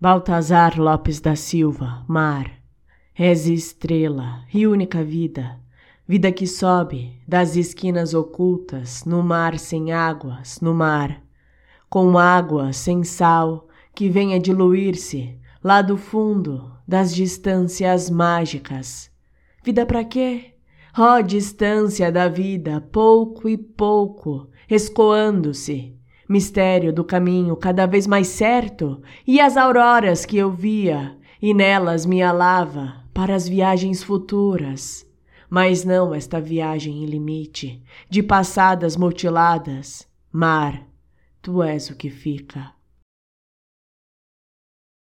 Baltazar Lopes da Silva, mar, és estrela e única vida, vida que sobe das esquinas ocultas no mar sem águas, no mar, com água sem sal que venha diluir-se lá do fundo das distâncias mágicas. Vida para quê? Ó oh, distância da vida, pouco e pouco, escoando-se mistério do caminho cada vez mais certo, e as auroras que eu via, e nelas me alava para as viagens futuras. Mas não esta viagem em limite, de passadas mutiladas. Mar, tu és o que fica.